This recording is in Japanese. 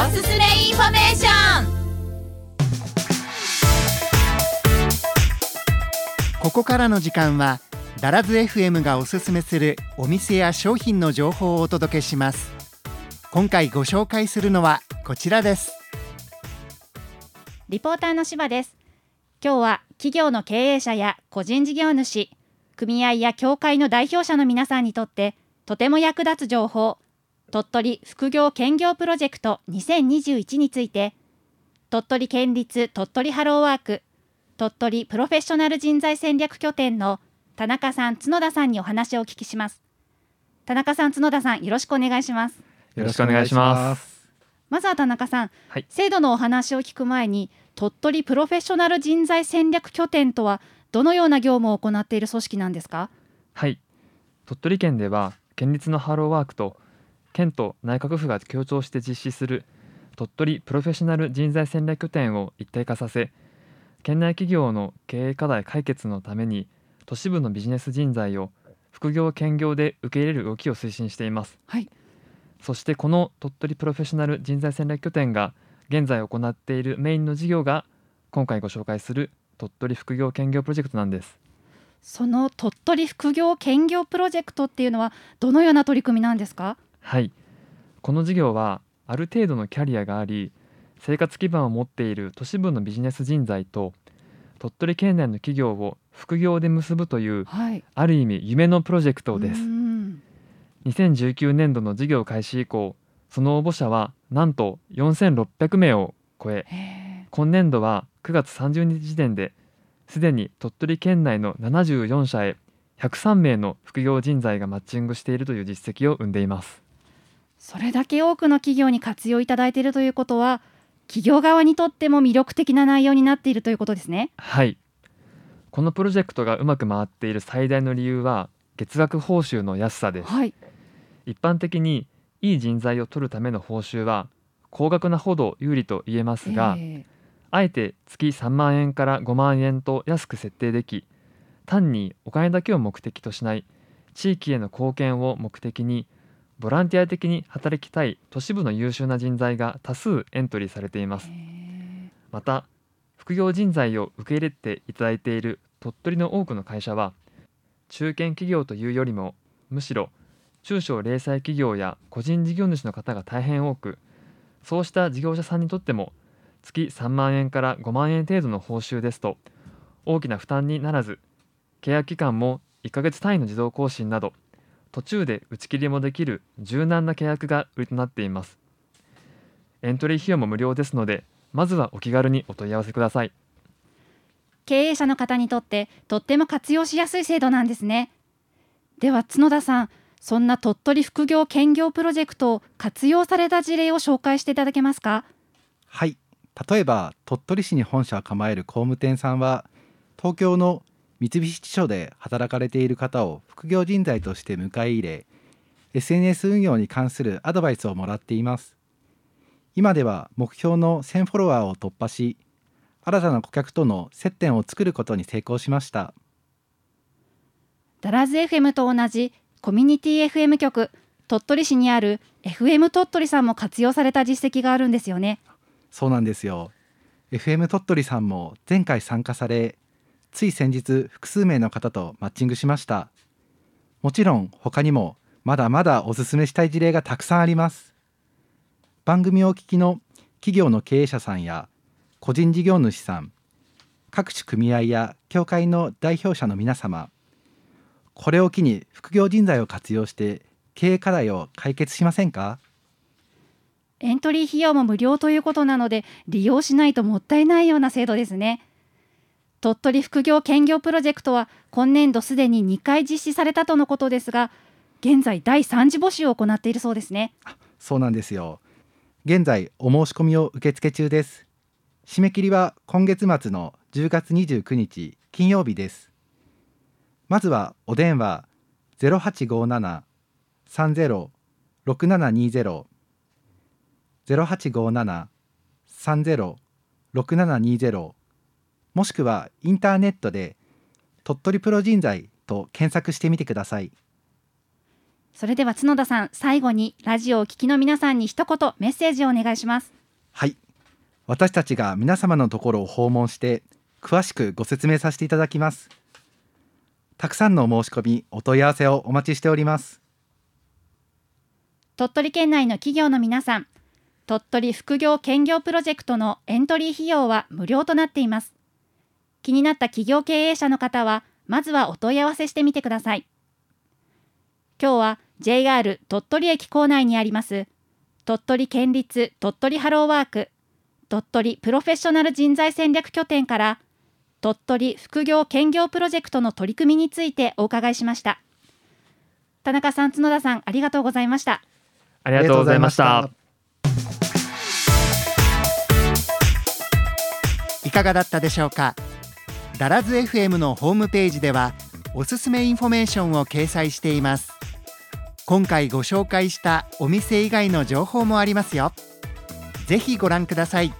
おすすめインフォメーション。ここからの時間はダラズ FM がおすすめするお店や商品の情報をお届けします。今回ご紹介するのはこちらです。リポーターの柴です。今日は企業の経営者や個人事業主組合や協会の代表者の皆さんにとってとても役立つ情報鳥取副業兼業プロジェクト2021について鳥取県立鳥取ハローワーク鳥取プロフェッショナル人材戦略拠点の田中さん角田さんにお話をお聞きします。田中さん角田さんよろしくお願いします。よろしくお願いします。まずは田中さん、はい。制度のお話を聞く前に鳥取プロフェッショナル人材戦略拠点とはどのような業務を行っている組織なんですか？はい。鳥取県では県立のハローワークと県と内閣府が協調して実施する鳥取プロフェッショナル人材戦略拠点を一体化させ県内企業の経営課題解決のために都市部のビジネス人材を副業兼業で受け入れる動きを推進しています。はい。そしてこの鳥取プロフェッショナル人材戦略拠点が現在行っているメインの事業が今回ご紹介する鳥取副業兼業プロジェクトなんです。その鳥取副業兼業プロジェクトっていうのはどのような取り組みなんですか？はい。この事業はある程度のキャリアがあり生活基盤を持っている都市部のビジネス人材と鳥取県内の企業を副業で結ぶというはい。ある意味夢のプロジェクトでうすん2019年度の事業開始以降その応募者はなんと4600名を超えへ今年度は9月30日時点ですでに鳥取県内の74社へ103名の副業人材がマッチングしているという実績を生んでいますそれだけ多くの企業に活用いただいているということは企業側にとっても魅力的な内容になっているということですね。はい。このプロジェクトがうまく回っている最大の理由は月額報酬の安さです。はい。一般的にいい人材を取るための報酬は高額なほど有利と言えますが、えあえて月3万円から5万円と安く設定でき単にお金だけを目的としない地域への貢献を目的にボランティア的に働きたい都市部の優秀な人材が多数エントリーされています。また副業人材を受け入れていただいている鳥取の多くの会社は中堅企業というよりもむしろ中小零細企業や個人事業主の方が大変多くそうした事業者さんにとっても月3万円から5万円程度の報酬ですと大きな負担にならず契約期間も1ヶ月単位の自動更新など途中で打ち切りもできる柔軟な契約が売りとなっています。エントリー費用も無料ですのでまずはお気軽にお問い合わせください。経営者の方にとってとっても活用しやすい制度なんですね。では角田さんそんな鳥取副業兼業プロジェクトを活用された事例を紹介していただけますか？はい。例えば鳥取市に本社を構える工務店さんは東京の三菱地所で働かれている方を副業人材として迎え入れ SNS 運用に関するアドバイスをもらっています。今では目標の1000フォロワーを突破し新たな顧客との接点を作ることに成功しました。ダラズ FM と同じコミュニティ FM 局鳥取市にある FM 鳥取さんも活用された実績があるんですよねそうなんですよ FM 鳥取さんも前回参加されつい先日複数名の方とマッチングしました。もちろん他にもまだまだおすすめしたい事例がたくさんあります。番組をお聞きの企業の経営者さんや個人事業主さん各種組合や協会の代表者の皆様これを機に副業人材を活用して経営課題を解決しませんか？エントリー費用も無料ということなので利用しないともったいないような制度ですね。鳥取副業兼業プロジェクトは今年度すでに2回実施されたとのことですが現在第3次募集を行っているそうですねそうなんですよ。現在お申し込みを受付中です。締め切りは今月末の10月29日金曜日です。まずはお電話0857-30-6720 0857-30-6720もしくはインターネットで鳥取プロ人材と検索してみてください。それでは角田さん最後にラジオをお聞きの皆さんに一言メッセージをお願いします。はい。私たちが皆様のところを訪問して詳しくご説明させていただきます。たくさんのお申し込みお問い合わせをお待ちしております。鳥取県内の企業の皆さん鳥取副業兼業プロジェクトのエントリー費用は無料となっています気になった企業経営者の方はまずはお問い合わせしてみてください。今日は JR 鳥取駅構内にあります鳥取県立鳥取ハローワーク鳥取プロフェッショナル人材戦略拠点から鳥取副業兼業プロジェクトの取り組みについてお伺いしました。田中さん角田さんありがとうございました。ありがとうございました。いかがだったでしょうか？ダラズ FM のホームページではおすすめインフォメーションを掲載しています。今回ご紹介したお店以外の情報もありますよ。ぜひご覧ください。